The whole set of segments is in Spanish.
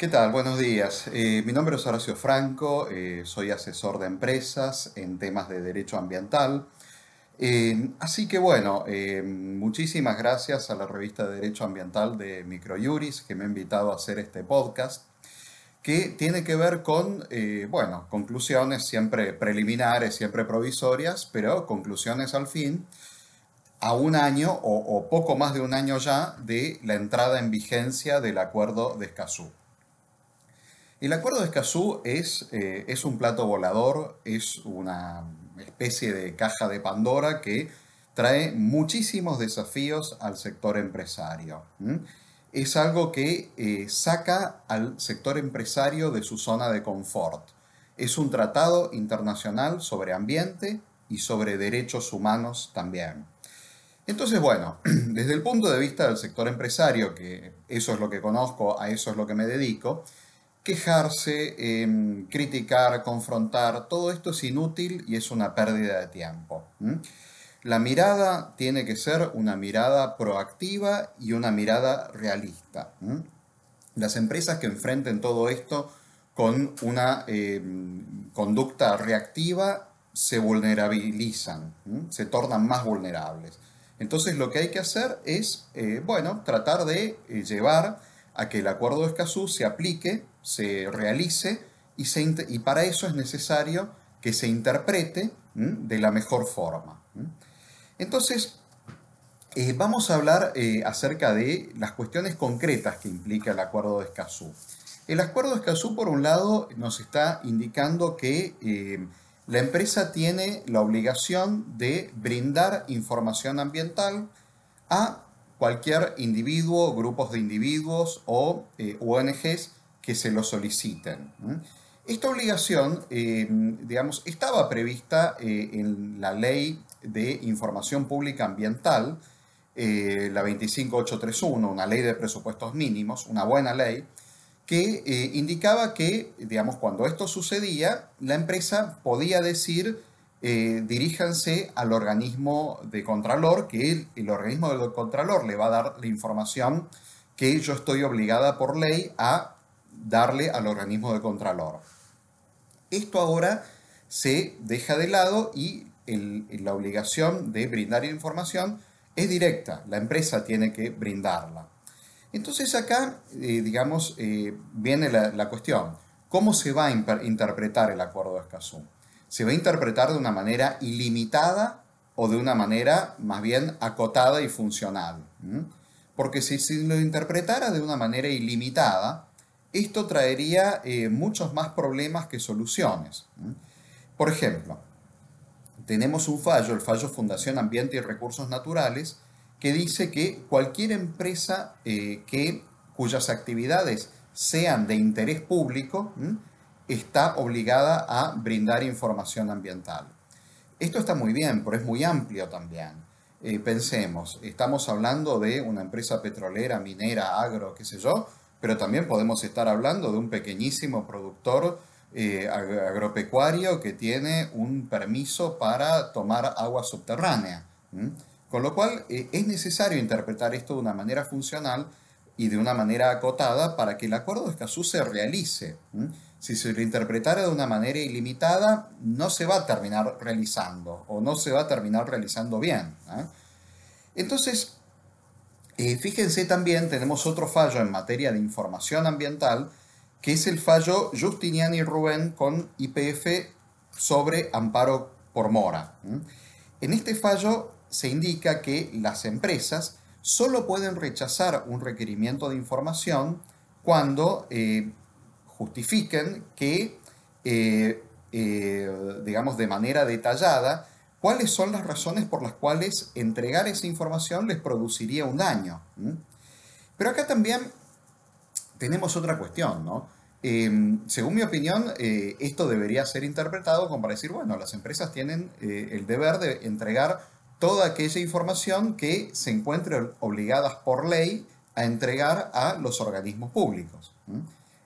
¿Qué tal? Buenos días. Eh, mi nombre es Horacio Franco, eh, soy asesor de empresas en temas de derecho ambiental. Eh, así que bueno, muchísimas gracias a la revista de Derecho Ambiental de Microjuris que me ha invitado a hacer este podcast que tiene que ver con, bueno, conclusiones siempre preliminares, siempre provisorias, pero conclusiones al fin a un año o, poco más de un año ya de la entrada en vigencia del acuerdo de Escazú. El acuerdo de Escazú es, eh, es un plato volador, es una especie de caja de Pandora que trae muchísimos desafíos al sector empresario. Es algo que eh, saca al sector empresario de su zona de confort. Es un tratado internacional sobre ambiente y sobre derechos humanos también. Entonces, bueno, desde el punto de vista del sector empresario, que eso es lo que conozco, a eso es lo que me dedico, quejarse, em, criticar, confrontar, todo esto es inútil y es una pérdida de tiempo. La mirada tiene que ser una mirada proactiva y una mirada realista. Las empresas que enfrenten todo esto con una em, conducta reactiva se vulnerabilizan, se tornan más vulnerables. Entonces lo que hay que hacer es, eh, bueno, tratar de eh, llevar a que el acuerdo de Escazú se aplique, se realice y, y, para eso es necesario que se interprete de la mejor forma. Entonces, eh, vamos a hablar acerca de las cuestiones concretas que implica el acuerdo de Escazú. El acuerdo de Escazú, por un lado, nos está indicando que la empresa tiene la obligación de brindar información ambiental a cualquier individuo, grupos de individuos o eh, ONGs que se lo soliciten. Esta obligación, eh, digamos, estaba prevista eh, en la Ley de Información Pública Ambiental, la 25831, una ley de presupuestos mínimos, una buena ley, que eh, indicaba que, digamos, cuando esto sucedía, la empresa podía decir, eh, diríjanse al organismo de Contralor, que el, organismo del Contralor le va a dar la información que yo estoy obligada por ley a darle al organismo de Contralor. Esto ahora se deja de lado y la obligación de brindar información es directa, la empresa tiene que brindarla. Entonces acá, eh, digamos, eh, viene la, cuestión. ¿Cómo se va a interpretar el acuerdo de Escazú? ¿Se va a interpretar de una manera ilimitada o de una manera más bien acotada y funcional? Porque si se lo interpretara de una manera ilimitada, esto traería eh, muchos más problemas que soluciones. Por ejemplo, tenemos un fallo, el fallo Fundación Ambiente y Recursos Naturales, que dice que cualquier empresa eh, que, cuyas actividades sean de interés público está obligada a brindar información ambiental. Esto está muy bien, pero es muy amplio también. Eh, pensemos, estamos hablando de una empresa petrolera, minera, agro, qué sé yo, pero también podemos estar hablando de un pequeñísimo productor eh, agropecuario que tiene un permiso para tomar agua subterránea. Con lo cual eh, es necesario interpretar esto de una manera funcional y de una manera acotada para que el acuerdo de Escazú se realice. Si se lo interpretara de una manera ilimitada, no se va a terminar realizando o no se va a terminar realizando bien. ¿eh? Entonces, fíjense también, tenemos otro fallo en materia de información ambiental, que es el fallo Justiniani y Rubén con IPF sobre amparo por mora. En este fallo se indica que las empresas solo pueden rechazar un requerimiento de información cuando eh, justifiquen que, eh, eh, digamos, de manera detallada, cuáles son las razones por las cuales entregar esa información les produciría un daño. Pero acá también tenemos otra cuestión, ¿no? según mi opinión, esto debería ser interpretado como para decir, bueno, las empresas tienen el deber de entregar toda aquella información que se encuentren obligadas por ley a entregar a los organismos públicos.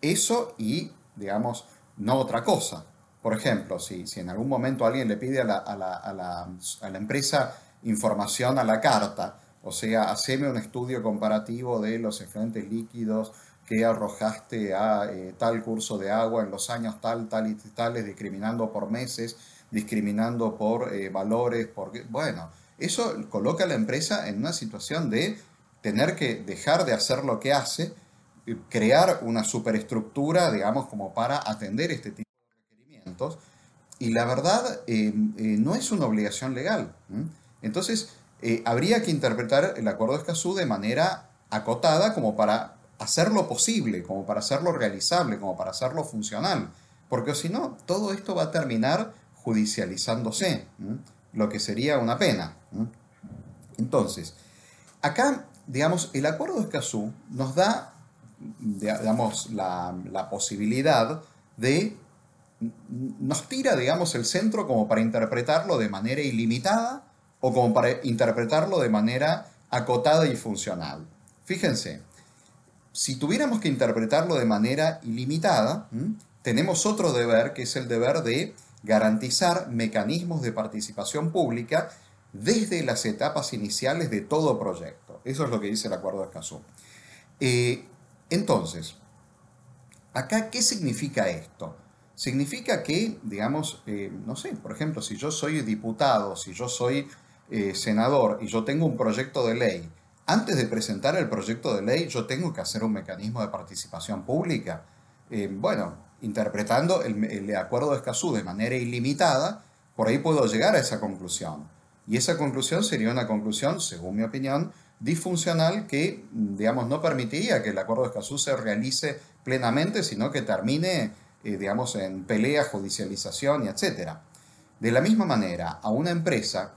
Eso y, digamos, no otra cosa. Por ejemplo, si, si en algún momento alguien le pide a la, empresa información a la carta, o sea, haceme un estudio comparativo de los efluentes líquidos que arrojaste a eh, tal curso de agua en los años tal, tal y tales, discriminando por meses, discriminando por eh, valores, por... Bueno, eso coloca a la empresa en una situación de tener que dejar de hacer lo que hace, eh, crear una superestructura, digamos, como para atender este tipo Y la verdad, no es una obligación legal. Entonces, habría que interpretar el acuerdo de Escazú de manera acotada como para hacerlo posible, como para hacerlo realizable, como para hacerlo funcional. Porque si no, todo esto va a terminar judicializándose, lo que sería una pena. Entonces, acá, digamos, el acuerdo de Escazú nos da, digamos, la posibilidad de, nos tira, digamos, el centro como para interpretarlo de manera ilimitada o como para interpretarlo de manera acotada y funcional. Fíjense, si tuviéramos que interpretarlo de manera ilimitada, tenemos otro deber, que es el deber de garantizar mecanismos de participación pública desde las etapas iniciales de todo proyecto. Eso es lo que dice el Acuerdo de Escazú. Eh, entonces, acá, ¿qué significa esto? Significa que, digamos, eh, no sé, por ejemplo, si yo soy diputado, si yo soy eh, senador y yo tengo un proyecto de ley antes de presentar el proyecto de ley, yo tengo que hacer un mecanismo de participación pública. Eh, bueno, interpretando el, acuerdo de Escazú de manera ilimitada, por ahí puedo llegar a esa conclusión. Y esa conclusión sería una conclusión, según mi opinión, disfuncional que, digamos, no permitiría que el acuerdo de Escazú se realice plenamente, sino que termine, eh, digamos, en pelea, judicialización y etc. De la misma manera, a una empresa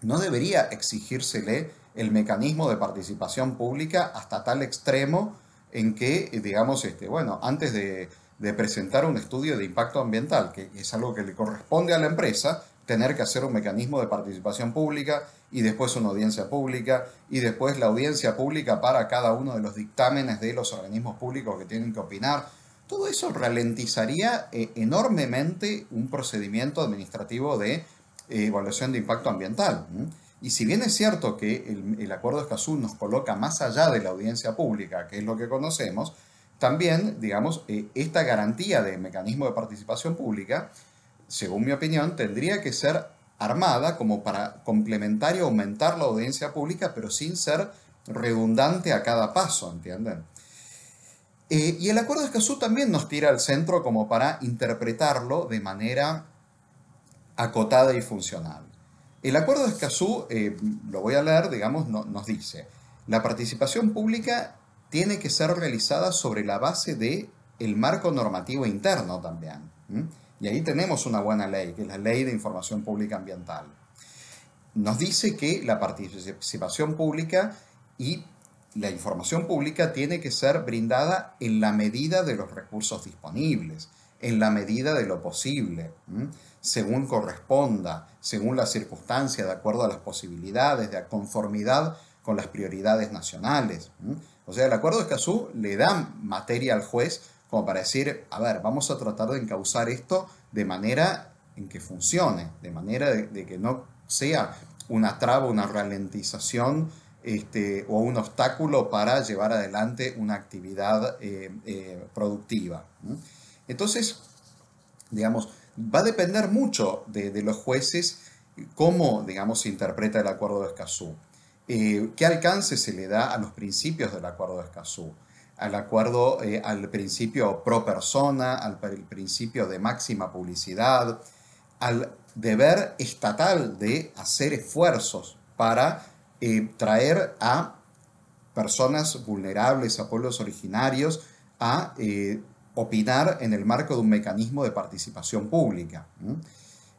no debería exigírsele el mecanismo de participación pública hasta tal extremo en que, digamos, este, bueno, antes de, presentar un estudio de impacto ambiental, que es algo que le corresponde a la empresa, tener que hacer un mecanismo de participación pública y después una audiencia pública y después la audiencia pública para cada uno de los dictámenes de los organismos públicos que tienen que opinar. Todo eso ralentizaría eh, enormemente un procedimiento administrativo de eh, evaluación de impacto ambiental. Y si bien es cierto que el, acuerdo de Escazú nos coloca más allá de la audiencia pública, que es lo que conocemos, también, digamos, eh, esta garantía de mecanismo de participación pública, según mi opinión, tendría que ser armada como para complementar y aumentar la audiencia pública, pero sin ser redundante a cada paso, ¿entienden? Eh, y el acuerdo de Escazú también nos tira al centro como para interpretarlo de manera acotada y funcional. El acuerdo de Escazú, eh, lo voy a leer, digamos, nos dice, la participación pública tiene que ser realizada sobre la base de el marco normativo interno también. Y ahí tenemos una buena ley, que es la Ley de Información Pública Ambiental. Nos dice que la participación pública y la información pública tiene que ser brindada en la medida de los recursos disponibles, en la medida de lo posible según corresponda, según la circunstancia, de acuerdo a las posibilidades, de conformidad con las prioridades nacionales. O sea, el acuerdo de Escazú le da materia al juez como para decir, a ver, vamos a tratar de encauzar esto de manera en que funcione, de manera de, que no sea una traba, una ralentización este, o un obstáculo para llevar adelante una actividad eh, eh, productiva. Entonces, digamos, va a depender mucho de, los jueces cómo, digamos, se interpreta el acuerdo de Escazú. Eh, ¿Qué alcance se le da a los principios del acuerdo de Escazú? Al acuerdo, al principio pro persona, al principio de máxima publicidad, al deber estatal de hacer esfuerzos para eh, traer a personas vulnerables, a pueblos originarios, a opinar en el marco de un mecanismo de participación pública.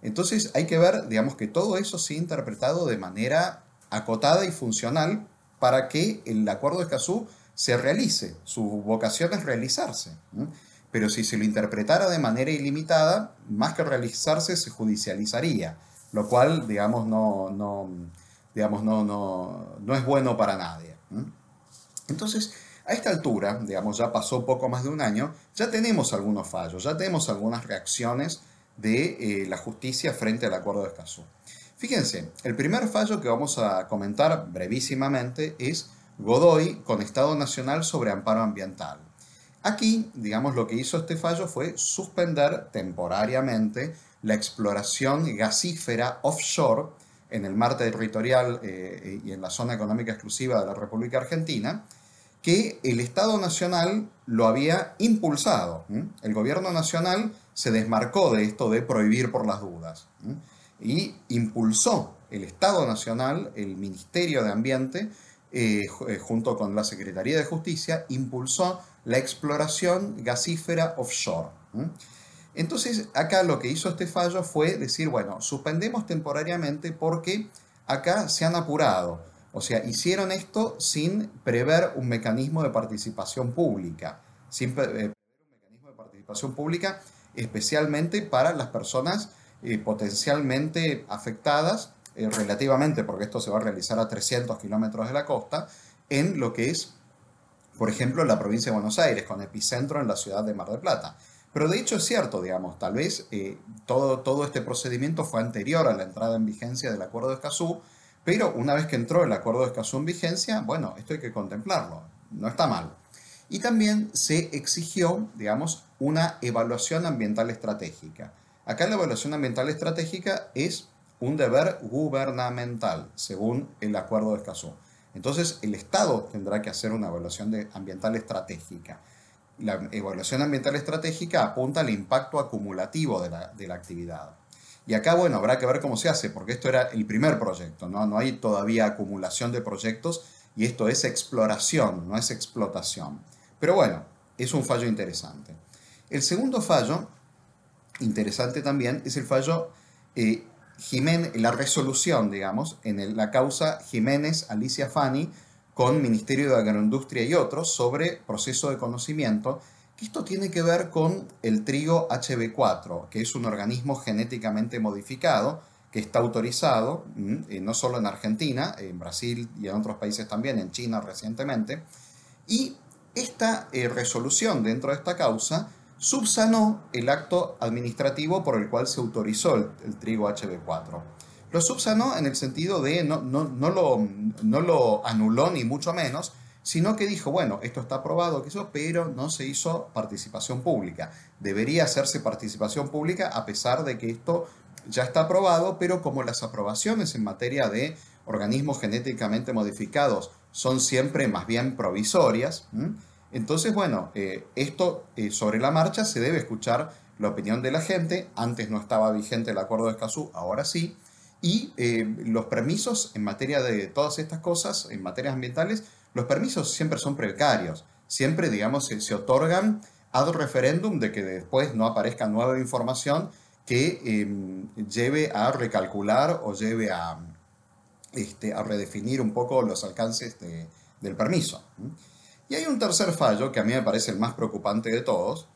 Entonces hay que ver, digamos, que todo eso sea interpretado de manera acotada y funcional para que el acuerdo de Escazú se realice. Su vocación es realizarse. Pero si se lo interpretara de manera ilimitada, más que realizarse, se judicializaría, lo cual, digamos, no, no, digamos, no, no, no es bueno para nadie. Entonces, a esta altura, digamos, ya pasó poco más de un año, ya tenemos algunos fallos, ya tenemos algunas reacciones de eh, la justicia frente al acuerdo de Escazú. Fíjense, el primer fallo que vamos a comentar brevísimamente es Godoy con Estado Nacional sobre Amparo Ambiental. Aquí, digamos, lo que hizo este fallo fue suspender temporariamente la exploración gasífera offshore en el mar territorial eh, y en la zona económica exclusiva de la República Argentina, que el Estado Nacional lo había impulsado. El gobierno nacional se desmarcó de esto de prohibir por las dudas y impulsó el Estado Nacional, el Ministerio de Ambiente, eh, eh, junto con la Secretaría de Justicia, impulsó la exploración gasífera offshore. Entonces, acá lo que hizo este fallo fue decir, bueno, suspendemos temporariamente porque acá se han apurado. O sea, hicieron esto sin prever un mecanismo de participación pública, sin prever un mecanismo de participación pública especialmente para las personas eh, potencialmente afectadas eh, relativamente, porque esto se va a realizar a 300 kilómetros de la costa, en lo que es, por ejemplo, la provincia de Buenos Aires, con epicentro en la ciudad de Mar del Plata. Pero de hecho es cierto, digamos, tal vez eh, todo, todo este procedimiento fue anterior a la entrada en vigencia del Acuerdo de Escazú, pero una vez que entró el Acuerdo de Escazú en vigencia, bueno, esto hay que contemplarlo, no está mal. Y también se exigió, digamos, una evaluación ambiental estratégica. Acá la evaluación ambiental estratégica es un deber gubernamental, según el Acuerdo de Escazú. Entonces, el Estado tendrá que hacer una evaluación ambiental estratégica. La evaluación ambiental estratégica apunta al impacto acumulativo de la, de la, actividad. Y acá, bueno, habrá que ver cómo se hace, porque esto era el primer proyecto, ¿no? No hay todavía acumulación de proyectos y esto es exploración, no es explotación. Pero bueno, es un fallo interesante. El segundo fallo, interesante también, es el fallo eh, Jiménez, la resolución, digamos, en la causa Jiménez Alicia Fani con Ministerio de Agroindustria y otros sobre proceso de conocimiento, que esto tiene que ver con el trigo HB4, que es un organismo genéticamente modificado que está autorizado, mm, eh, no solo en Argentina, en Brasil y en otros países también, en China recientemente, y esta eh, resolución dentro de esta causa subsanó el acto administrativo por el cual se autorizó el, trigo HB4. Lo subsanó en el sentido de no, no, no, lo, no lo anuló ni mucho menos, sino que dijo, bueno, esto está aprobado, pero no se hizo participación pública. Debería hacerse participación pública a pesar de que esto ya está aprobado, pero como las aprobaciones en materia de organismos genéticamente modificados son siempre más bien provisorias, entonces, bueno, eh, esto eh, sobre la marcha se debe escuchar la opinión de la gente. Antes no estaba vigente el acuerdo de Escazú, ahora sí. Y eh, los permisos en materia de todas estas cosas, en materias ambientales, los permisos siempre son precarios. Siempre, digamos, se, otorgan ad referéndum de que después no aparezca nueva información que em, lleve a recalcular o lleve a, este, a redefinir un poco los alcances del permiso. Y hay un tercer fallo que a mí me parece el más preocupante de todos,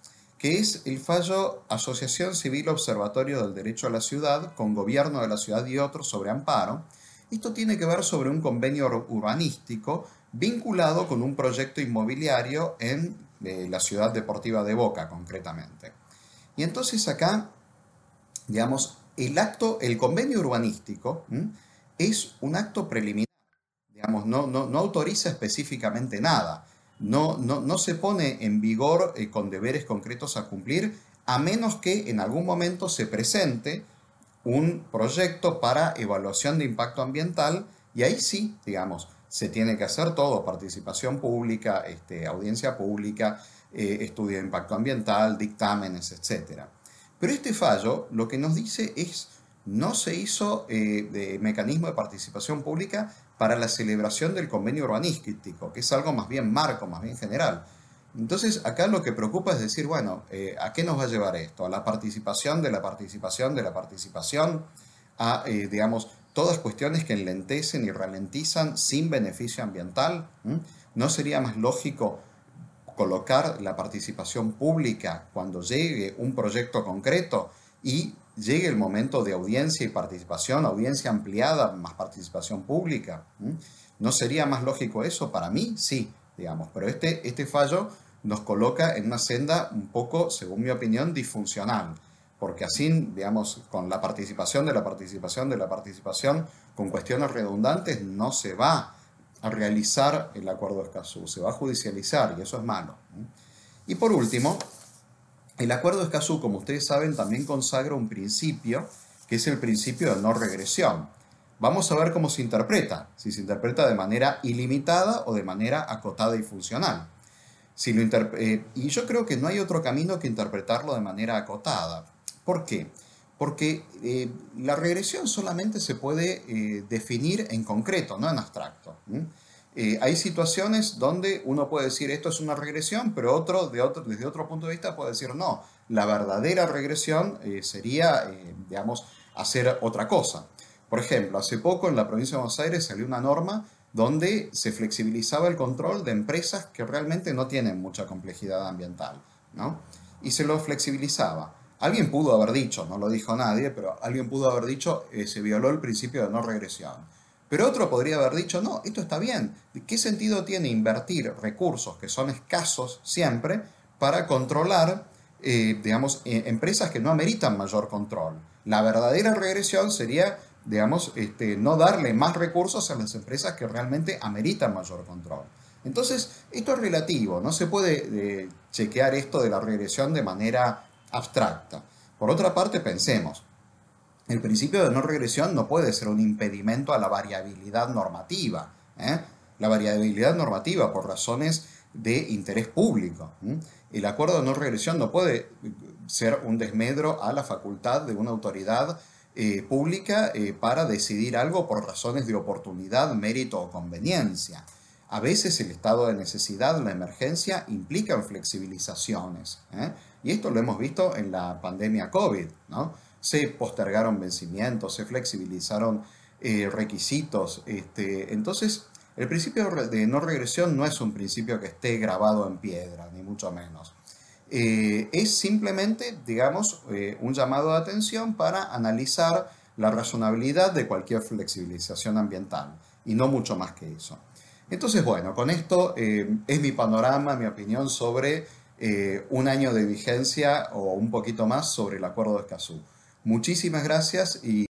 que es el fallo Asociación Civil Observatorio del Derecho a la Ciudad con Gobierno de la Ciudad y otros sobre amparo. Esto tiene que ver sobre un convenio urbanístico vinculado con un proyecto inmobiliario en eh, la ciudad deportiva de Boca, concretamente. Y entonces acá, digamos, el acto, el convenio urbanístico es un acto preliminar, digamos, no, no, no autoriza específicamente nada no, no, se pone en vigor eh, con deberes concretos a cumplir, a menos que en algún momento se presente un proyecto para evaluación de impacto ambiental y ahí sí, digamos, se tiene que hacer todo, participación pública, este, audiencia pública, eh, estudio de impacto ambiental, dictámenes, etc. Pero este fallo lo que nos dice es, no se hizo eh, de mecanismo de participación pública para la celebración del convenio urbanístico, que es algo más bien marco, más bien general. Entonces, acá lo que preocupa es decir, bueno, eh, ¿a qué nos va a llevar esto? ¿A la participación de la participación de la participación? ¿A, eh, digamos, todas cuestiones que enlentecen y ralentizan sin beneficio ambiental? ¿No sería más lógico colocar la participación pública cuando llegue un proyecto concreto y llegue el momento de audiencia y participación, audiencia ampliada, más participación pública. ¿No sería más lógico eso? Para mí, sí, digamos, pero este, este fallo nos coloca en una senda un poco, según mi opinión, disfuncional, porque así, digamos, con la participación de la participación de la participación, con cuestiones redundantes, no se va a realizar el acuerdo de Escazú, se va a judicializar y eso es malo. Y por último, el acuerdo de Escazú, como ustedes saben, también consagra un principio, que es el principio de no regresión. Vamos a ver cómo se interpreta, si se interpreta de manera ilimitada o de manera acotada y funcional. Si lo eh, y yo creo que no hay otro camino que interpretarlo de manera acotada. ¿Por qué? Porque eh, la regresión solamente se puede eh, definir en concreto, no en abstracto. Hay situaciones donde uno puede decir esto es una regresión, pero otro, de otro desde otro punto de vista puede decir no, la verdadera regresión sería, digamos, hacer otra cosa. Por ejemplo, hace poco en la provincia de Buenos Aires salió una norma donde se flexibilizaba el control de empresas que realmente no tienen mucha complejidad ambiental, ¿no? Y se lo flexibilizaba. Alguien pudo haber dicho, no lo dijo nadie, pero alguien pudo haber dicho, eh, se violó el principio de no regresión. Pero otro podría haber dicho, no, esto está bien. ¿Qué sentido tiene invertir recursos que son escasos siempre para controlar, eh, digamos, eh, empresas que no ameritan mayor control? La verdadera regresión sería digamos, este, no darle más recursos a las empresas que realmente ameritan mayor control. Entonces, esto es relativo, no se puede eh, chequear esto de la regresión de manera abstracta. Por otra parte, pensemos, el principio de no regresión no puede ser un impedimento a la variabilidad normativa. ¿eh? La variabilidad normativa por razones de interés público. El acuerdo de no regresión no puede ser un desmedro a la facultad de una autoridad eh, pública eh, para decidir algo por razones de oportunidad, mérito o conveniencia. A veces el estado de necesidad, la emergencia, implican flexibilizaciones. ¿eh? Y esto lo hemos visto en la pandemia COVID. ¿no? Se postergaron vencimientos, se flexibilizaron requisitos. Este, entonces, el principio de no regresión no es un principio que esté grabado en piedra, ni mucho menos. Eh, es simplemente, digamos, eh, un llamado de atención para analizar la razonabilidad de cualquier flexibilización ambiental y no mucho más que eso. Entonces, bueno, con esto eh, es mi panorama, mi opinión sobre un año de vigencia o un poquito más sobre el acuerdo de Escazú. Muchísimas gracias y